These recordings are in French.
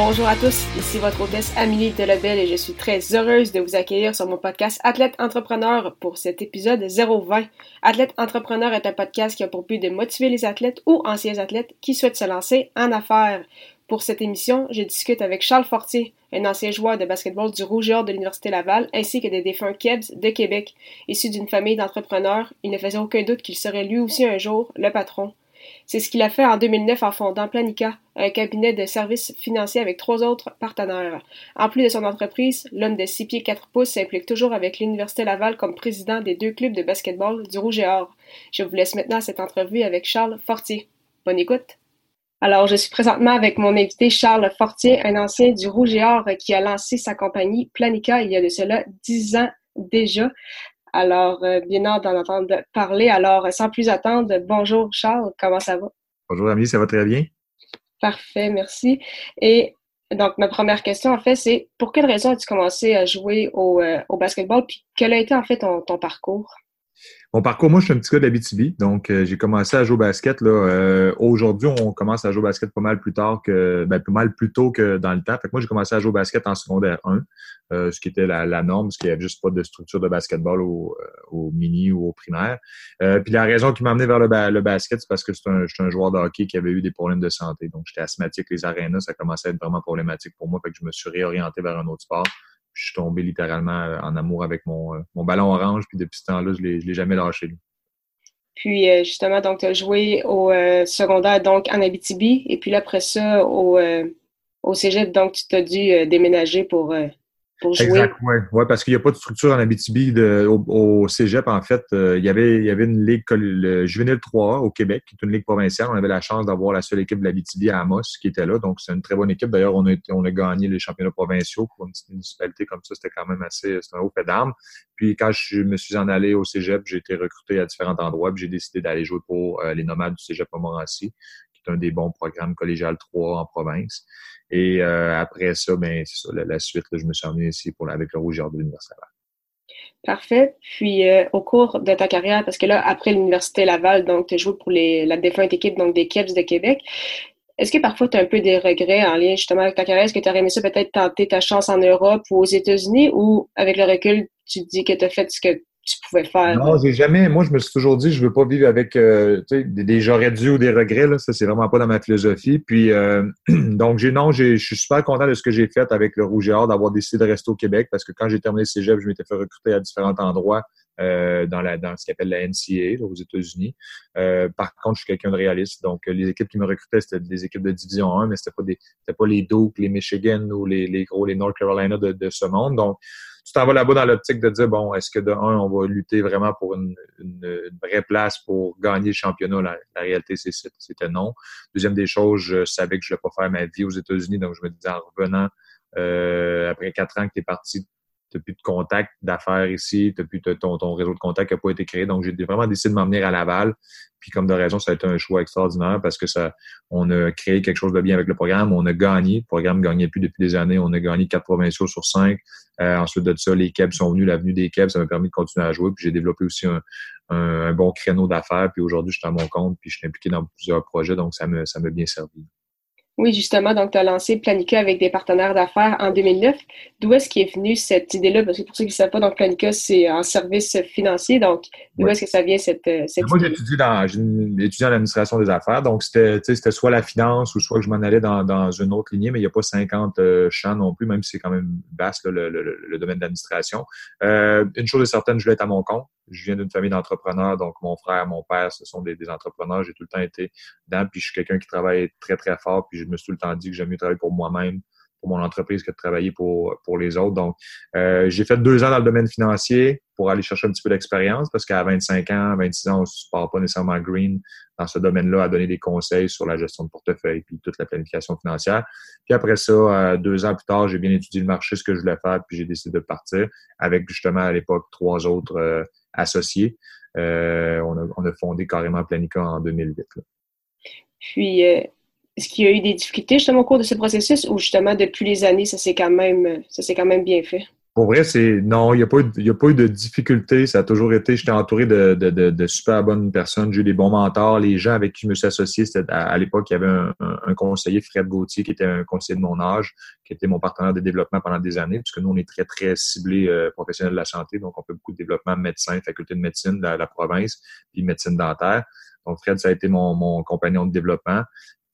Bonjour à tous, ici votre hôtesse Amélie Delebel et je suis très heureuse de vous accueillir sur mon podcast Athlète Entrepreneur pour cet épisode 020. Athlète Entrepreneur est un podcast qui a pour but de motiver les athlètes ou anciens athlètes qui souhaitent se lancer en affaires. Pour cette émission, je discute avec Charles Fortier, un ancien joueur de basketball du Rouge de l'Université Laval, ainsi que des défunts Kebs de Québec. Issu d'une famille d'entrepreneurs, il ne faisait aucun doute qu'il serait lui aussi un jour le patron. C'est ce qu'il a fait en 2009 en fondant Planica, un cabinet de services financiers avec trois autres partenaires. En plus de son entreprise, l'homme de 6 pieds 4 pouces s'implique toujours avec l'Université Laval comme président des deux clubs de basketball du Rouge et Or. Je vous laisse maintenant cette entrevue avec Charles Fortier. Bonne écoute! Alors, je suis présentement avec mon invité Charles Fortier, un ancien du Rouge et Or qui a lancé sa compagnie Planica il y a de cela dix ans déjà. Alors, euh, bien hâte d'en entendre parler. Alors, sans plus attendre, bonjour Charles, comment ça va? Bonjour Ami, ça va très bien? Parfait, merci. Et donc, ma première question, en fait, c'est pour quelle raison as-tu commencé à jouer au, euh, au, basketball? Puis, quel a été, en fait, ton, ton parcours? Mon parcours, moi, je suis un petit gars d'Abitibi, donc euh, j'ai commencé à jouer au basket. Euh, aujourd'hui, on commence à jouer au basket pas mal plus tard que, ben, pas mal plus tôt que dans le temps. Fait que moi, j'ai commencé à jouer au basket en secondaire 1, euh, ce qui était la, norme, parce qu'il n'y avait juste pas de structure de basketball au, mini ou au primaire. puis la raison qui m'a amené vers le, basket, c'est parce que un, un joueur de hockey qui avait eu des problèmes de santé. Donc, j'étais asthmatique, les arénas, ça commençait à être vraiment problématique pour moi. Fait que je me suis réorienté vers un autre sport je suis tombé littéralement euh, en amour avec mon, euh, mon ballon orange. Puis depuis ce temps-là, je ne l'ai jamais lâché. Puis euh, justement, donc tu as joué au secondaire donc en Abitibi. Et puis là, après ça, au, au Cégep, donc tu t'as dû déménager pour Exact, oui. Ouais, parce qu'il n'y a pas de structure en Abitibi de, au, cégep, en fait. Euh, il, y avait, il y avait une ligue, le Juvenile 3A au Québec, qui est une ligue provinciale. On avait la chance d'avoir la seule équipe de l'Abitibi à Amos qui était là. Donc, c'est une très bonne équipe. D'ailleurs, on a, on a gagné les championnats provinciaux pour une petite municipalité comme ça. C'était quand même assez, c'était un haut fait d'armes. Puis, quand je me suis en allé au cégep, j'ai été recruté à différents endroits. Puis, j'ai décidé d'aller jouer pour euh, les nomades du cégep Montmorency, qui est un des bons programmes collégial 3 en province. Et euh, après ça, ben, c'est ça, la, suite, je me suis emmené ici pour, avec le Rouge de l'Université Laval. Parfait. Puis euh, au cours de ta carrière, parce que là, après l'Université Laval, donc tu as joué pour les, la défunte équipe donc des Kebs de Québec. Est-ce que parfois tu as un peu des regrets en lien justement avec ta carrière? Est-ce que tu aurais aimé ça peut-être tenter ta chance en Europe ou aux États-Unis? Ou avec le recul, tu dis que tu as fait ce que tu pouvais faire? Non, j'ai jamais. Moi, je me suis toujours dit, je veux pas vivre avec euh, des, des j'aurais dû ou des regrets. Là. Ça, c'est vraiment pas dans ma philosophie. Puis, euh, donc, non, je suis super content de ce que j'ai fait avec le Rouge et Or, d'avoir décidé de rester au Québec parce que quand j'ai terminé le cégep, je m'étais fait recruter à différents endroits. Euh, dans, la, dans ce qu'on appelle la NCA aux États-Unis. Par contre, je suis quelqu'un de réaliste. Donc, les équipes qui me recrutaient, c'était des équipes de Division 1, mais c'était pas c'était pas les Duke, les Michigan ou les, les gros, les North Carolina de, de ce monde. Donc, tu t'en vas là-bas dans l'optique de dire, bon, est-ce que de un, on va lutter vraiment pour une, une, vraie place pour gagner le championnat? La, réalité, c'était non. Deuxième des choses, je savais que je ne voulais pas faire ma vie aux États-Unis, donc je me disais en revenant, euh, après quatre ans que tu es parti tu plus de contact d'affaires ici, tu plus ton, ton réseau de contact qui n'a pas été créé. Donc, j'ai vraiment décidé de m'emmener à Laval. Puis, comme de raison, ça a été un choix extraordinaire parce que ça, on a créé quelque chose de bien avec le programme. On a gagné. Le programme gagnait plus depuis des années. On a gagné quatre provinciaux sur cinq. Euh, ensuite de ça, les Kebs sont venus. L'avenue des Kebs, ça m'a permis de continuer à jouer. Puis, j'ai développé aussi un, bon créneau d'affaires. Puis, aujourd'hui, je suis à mon compte. Puis, je suis impliqué dans plusieurs projets. Donc, ça m'a bien servi. Oui, justement, donc tu as lancé Planica avec des partenaires d'affaires en 2009. D'où est-ce qu'est venue cette idée-là? Parce que pour ceux qui ne savent pas, donc Planica, c'est un service financier. Donc, d'où est-ce que ça vient cette, euh, cette Moi, j'étudie dans, étudié en administration des affaires. Donc, c'était, c'était soit la finance ou soit que je m'en allais dans, dans une autre lignée, mais il n'y a pas 50 euh, champs non plus, même si c'est quand même vaste le, le, le, domaine de l'administration. Euh, une chose est certaine, je voulais être à mon compte. Je viens d'une famille d'entrepreneurs, donc mon frère, mon père, ce sont des, des entrepreneurs. J'ai tout le temps été dedans, puis je suis quelqu'un qui travaille très, très fort, puis je me suis tout le temps dit que j'aime mieux travailler pour moi-même pour mon entreprise que de travailler pour, pour les autres. Donc, euh, j'ai fait deux ans dans le domaine financier pour aller chercher un petit peu d'expérience parce qu'à 25 ans, 26 ans, on ne part pas nécessairement green dans ce domaine-là à donner des conseils sur la gestion de portefeuille puis toute la planification financière. Puis après ça, euh, deux ans plus tard, j'ai bien étudié le marché, ce que je voulais faire, puis j'ai décidé de partir avec justement à l'époque trois autres euh, associés. Euh, on, a, on, a, fondé carrément Planica en 2008. Puis, est-ce qu'il y a eu des difficultés justement au cours de ce processus ou justement depuis les années, ça s'est quand même, ça s'est quand même bien fait? Pour vrai, c'est non, il n'y a, pas eu, a pas eu de difficultés. Ça a toujours été, j'étais entouré de, super bonnes personnes. J'ai eu des bons mentors. Les gens avec qui je me suis associé, c'était à, l'époque, il y avait un, conseiller, Fred Gauthier, qui était un conseiller de mon âge, qui était mon partenaire de développement pendant des années, puisque nous, on est très, très ciblés euh, professionnels de la santé. Donc, on fait beaucoup de développement médecin, faculté de médecine de la, la province, puis médecine dentaire. Donc, Fred, ça a été mon, mon compagnon de développement.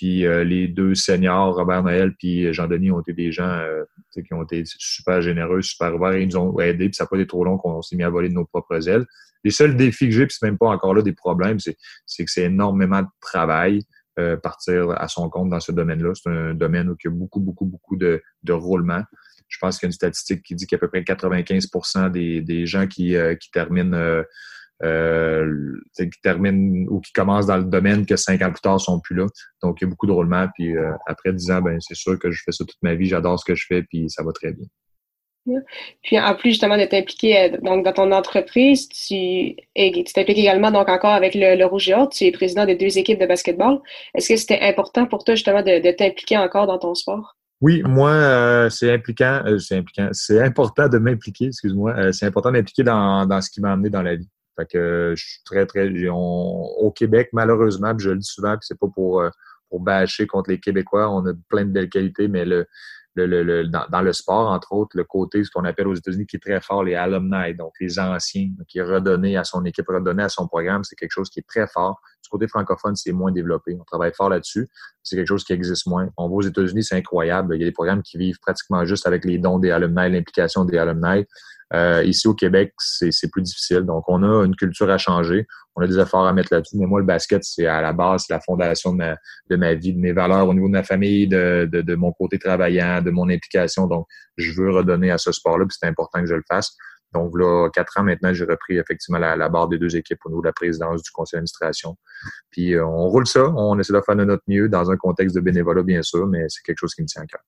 Puis euh, les deux seniors, Robert Noël puis Jean-Denis, ont été des gens euh, qui ont été super généreux, super ouverts. Ils nous ont aidés, puis ça n'a pas été trop long qu'on s'est mis à voler de nos propres ailes. Les seuls défis que j'ai, puis c'est même pas encore là des problèmes, c'est, que c'est énormément de travail. Euh, partir à son compte dans ce domaine-là. C'est un domaine où il y a beaucoup, beaucoup, beaucoup de, de roulement. Je pense qu'il y a une statistique qui dit qu'à peu près 95 des, des gens qui, terminent qui terminent ou qui commencent dans le domaine que cinq ans plus tard sont plus là. Donc, il y a beaucoup de roulement. Puis euh, après dix ans, ben c'est sûr que je fais ça toute ma vie. J'adore ce que je fais, puis ça va très bien. Puis en plus justement de t'impliquer euh, donc dans ton entreprise, tu t'impliques également donc encore avec le, le Rouge et Or. Tu es président des deux équipes de basketball. Est-ce que c'était important pour toi justement de, de t'impliquer encore dans ton sport? Oui, moi, euh, c'est impliquant, c'est impliquant, c'est important de m'impliquer, excuse-moi, c'est important d'impliquer dans, dans ce qui m'a amené dans la vie. Fait que je suis très, très. au Québec, malheureusement, je le dis souvent, que c'est pas pour, euh, pour bâcher contre les Québécois. On a plein de belles qualités, mais le, le, dans, le sport, entre autres, le côté, ce qu'on appelle aux États-Unis, qui est très fort, les alumni, donc les anciens, qui est redonné à son équipe, redonné à son programme, c'est quelque chose qui est très fort. Du côté francophone, c'est moins développé. On travaille fort là-dessus. C'est quelque chose qui existe moins. On voit aux États-Unis, c'est incroyable. Il y a des programmes qui vivent pratiquement juste avec les dons des alumni, l'implication des alumni. Euh, ici au Québec, c'est plus difficile. Donc, on a une culture à changer. On a des efforts à mettre là-dessus. Mais moi, le basket, c'est à la base, la fondation de ma, de ma vie, de mes valeurs au niveau de ma famille, de, de, de mon côté travaillant, de mon implication. Donc, je veux redonner à ce sport-là, puis c'est important que je le fasse. Donc là, quatre ans maintenant, j'ai repris effectivement la, la, barre des deux équipes au niveau la présidence du conseil d'administration. Puis euh, on roule ça, on essaie de faire de notre mieux dans un contexte de bénévolat, bien sûr, mais c'est quelque chose qui me tient à cœur.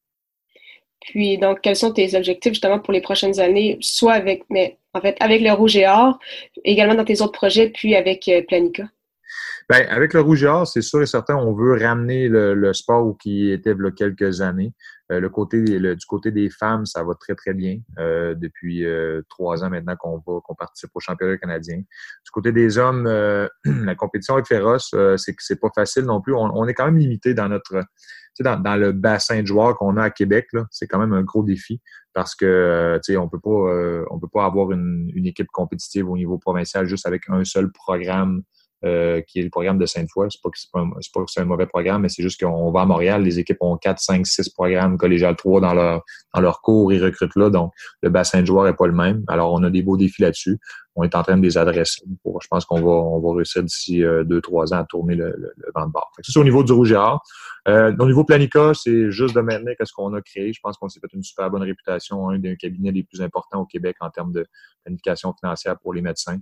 Puis, donc, quels sont tes objectifs justement pour les prochaines années, soit avec, mais en fait, avec le Rouge et Or, également dans tes autres projets, puis avec euh, Planica? Bien, avec le Rouge et Or, c'est sûr et certain, on veut ramener le, sport qui était il quelques années. Euh, le côté, du côté des femmes, ça va très, très bien. Euh, depuis trois ans maintenant qu'on va, qu'on participe au championnat canadien. Du côté des hommes, la compétition est féroce. c'est c'est pas facile non plus. on, est quand même limité dans notre dans, dans, le bassin de joueurs qu'on a à Québec, c'est quand même un gros défi parce que euh, on peut pas euh, on peut pas avoir une, équipe compétitive au niveau provincial juste avec un seul programme euh, qui est le programme de Sainte-Foy. C'est pas que c'est pas, pas un mauvais programme, mais c'est juste qu'on va à Montréal, les équipes ont 4, 5, 6 programmes collégial 3 dans leur dans leur cours, ils recrutent là, donc le bassin de joueurs est pas le même. Alors on a des beaux défis là-dessus. On est en train de les adresser. Je pense qu'on va on va réussir d'ici 2, 3 ans à tourner le, le, vent de bord. c'est au niveau du rouge et. Euh, au niveau Planica, c'est juste de maintenir ce qu'on a créé. Je pense qu'on s'est fait une super bonne réputation, un des cabinets les plus importants au Québec en termes de planification financière pour les médecins.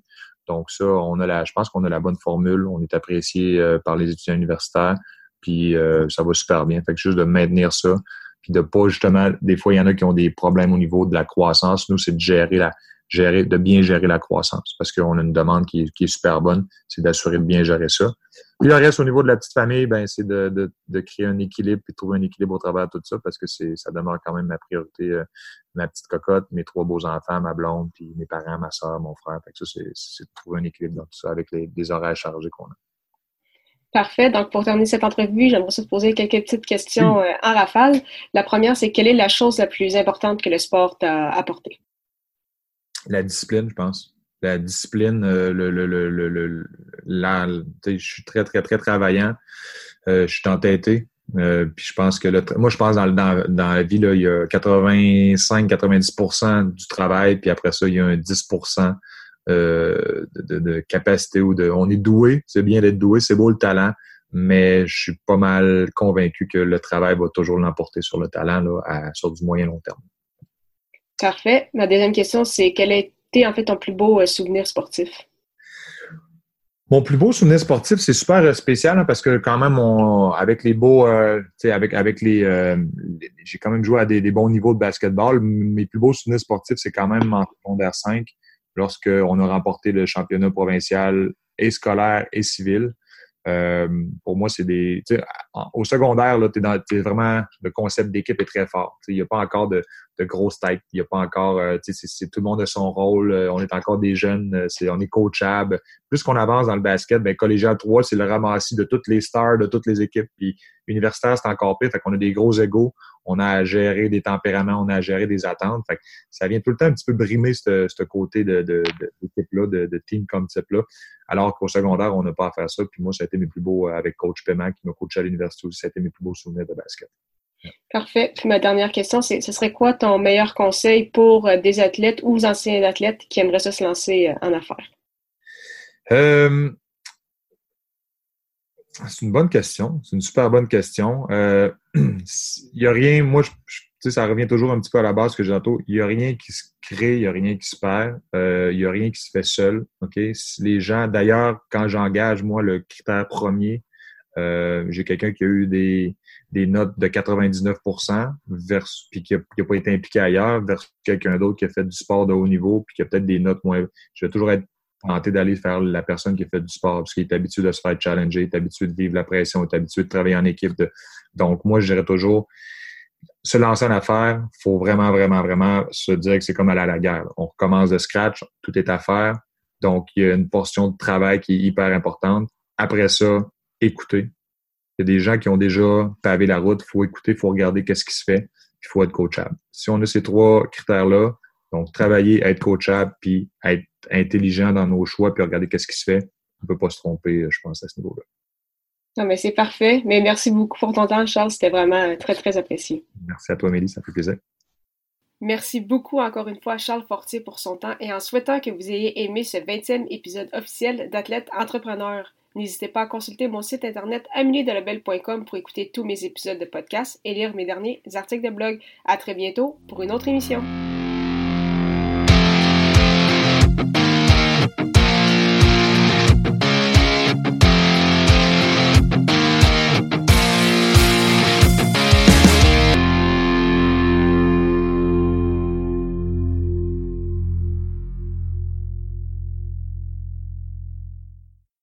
Donc ça, on a la, je pense qu'on a la bonne formule. On est apprécié euh, par les étudiants universitaires, puis euh, ça va super bien. Fait que juste de maintenir ça, puis de pas justement, des fois il y en a qui ont des problèmes au niveau de la croissance. Nous, c'est de gérer la, de bien gérer la croissance parce qu'on a une demande qui est, super bonne. C'est d'assurer de bien gérer ça. Puis le reste, au niveau de la petite famille, ben, c'est de, créer un équilibre et trouver un équilibre au travers de tout ça parce que c'est, ça demeure quand même ma priorité. Euh, ma petite cocotte, mes trois beaux enfants, ma blonde, puis mes parents, ma soeur, mon frère. Fait que ça, c'est, de trouver un équilibre dans tout ça avec les, horaires chargés qu'on a. Parfait. Donc, pour terminer cette entrevue, j'aimerais se poser quelques petites questions euh, en rafale. La première, c'est quelle est la chose la plus importante que le sport t'a apporté? La discipline, je pense la discipline, euh, le, le, le, le je suis très, très, très travaillant. Euh, je suis entêté. Euh, puis je pense que le, moi, je pense dans, dans, dans la vie, là, il y a 85-90% du travail, puis après ça, il y a un 10 euh, de, de, capacité ou de. On est doué, c'est bien d'être doué, c'est beau le talent, mais je suis pas mal convaincu que le travail va toujours l'emporter sur le talent là, sur du moyen long terme. Parfait. Ma deuxième question, c'est quel a été en fait ton plus beau euh, souvenir sportif? Mon plus beau souvenir sportif, c'est super euh, spécial hein, parce que quand même, avec les beaux, euh, avec avec les, j'ai quand même joué à des, bons niveaux de basketball. Mes plus beaux souvenirs sportifs, c'est quand même en secondaire 5, lorsqu'on a remporté le championnat provincial et scolaire et civil. Euh, pour moi, c'est des. Au secondaire, là, t'es vraiment. Le concept d'équipe est très fort. Il n'y a pas encore de, de grosses. Il a pas encore. Euh, c'est, tout le monde a son rôle. Euh, on est encore des jeunes. C'est, on est coachable. Plus qu'on avance dans le basket, ben, collégial 3, c'est le ramassis de toutes les stars de toutes les équipes. Puis universitaire, c'est encore pire. Fait qu'on a des gros égaux on a à gérer des tempéraments, on a à gérer des attentes. Fait ça vient tout le temps un petit peu brimer ce côté de, de, d'équipe-là, de, de, team concept-là. Alors qu'au secondaire, on n'a pas à faire ça. Puis moi, ça a été mes plus beaux, euh, avec coach Paiement qui m'a coaché à l'université aussi, ça a été mes plus beaux souvenirs de basket. Parfait. Puis ma dernière question, c'est ce serait quoi ton meilleur conseil pour euh, des athlètes ou anciens athlètes qui aimeraient se lancer euh, en affaires? C'est une bonne question. C'est une super bonne question. Il n'y a rien, moi, ça revient toujours un petit peu à la base que j'ai Il n'y a rien qui se crée, il n'y a rien qui se perd, il n'y a rien qui se fait seul. OK? Les gens, d'ailleurs, quand j'engage, moi, le critère premier, j'ai quelqu'un qui a eu des, des notes de 99% versus, puis qui n'a pas été impliqué ailleurs, versus quelqu'un d'autre qui a fait du sport de haut niveau, puis qui a peut-être des notes moins. Je vais toujours être tenter d'aller faire la personne qui fait du sport parce qu'il est habitué de se faire challenger, il est habitué de vivre la pression, il est habitué de travailler en équipe. Donc, moi, je dirais toujours, se lancer en affaires, faut vraiment, vraiment, vraiment se dire que c'est comme aller à la guerre. On recommence de scratch, tout est à faire. Donc, il y a une portion de travail qui est hyper importante. Après ça, écouter. Il y a des gens qui ont déjà pavé la route. Faut écouter, faut regarder qu'est-ce qui se fait. Il faut être coachable. Si on a ces trois critères-là, donc travailler, être coachable, puis être intelligent dans nos choix, puis regarder qu'est-ce qui se fait. On ne peut pas se tromper, je pense, à ce niveau-là. Non, mais c'est parfait. Mais merci beaucoup pour ton temps, Charles. C'était vraiment très, très apprécié. Merci à toi, Amélie. Ça fait plaisir. Merci beaucoup encore une fois à Charles Fortier pour son temps et en souhaitant que vous ayez aimé ce 20e épisode officiel d'Athlète Entrepreneur. N'hésitez pas à consulter mon site internet ameliedelabel.com pour écouter tous mes épisodes de podcast et lire mes derniers articles de blog. À très bientôt pour une autre émission.